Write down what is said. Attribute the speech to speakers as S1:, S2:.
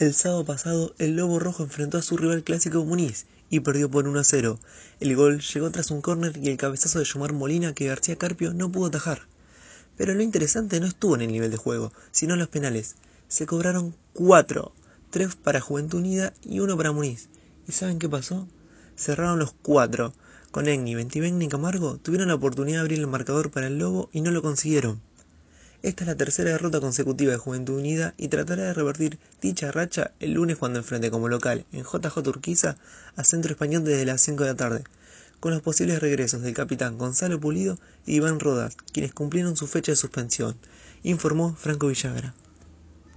S1: El sábado pasado, el Lobo Rojo enfrentó a su rival clásico Muniz y perdió por 1 a 0. El gol llegó tras un córner y el cabezazo de Yomar Molina que García Carpio no pudo atajar. Pero lo interesante no estuvo en el nivel de juego, sino en los penales. Se cobraron 4, 3 para Juventud Unida y 1 para Muniz. ¿Y saben qué pasó? Cerraron los 4. Con Egni, Ventivegni y Camargo tuvieron la oportunidad de abrir el marcador para el Lobo y no lo consiguieron. Esta es la tercera derrota consecutiva de Juventud Unida y tratará de revertir dicha racha el lunes cuando enfrente como local en JJ Urquiza a Centro Español desde las 5 de la tarde, con los posibles regresos del capitán Gonzalo Pulido y Iván Rodas, quienes cumplieron su fecha de suspensión, informó Franco Villagra.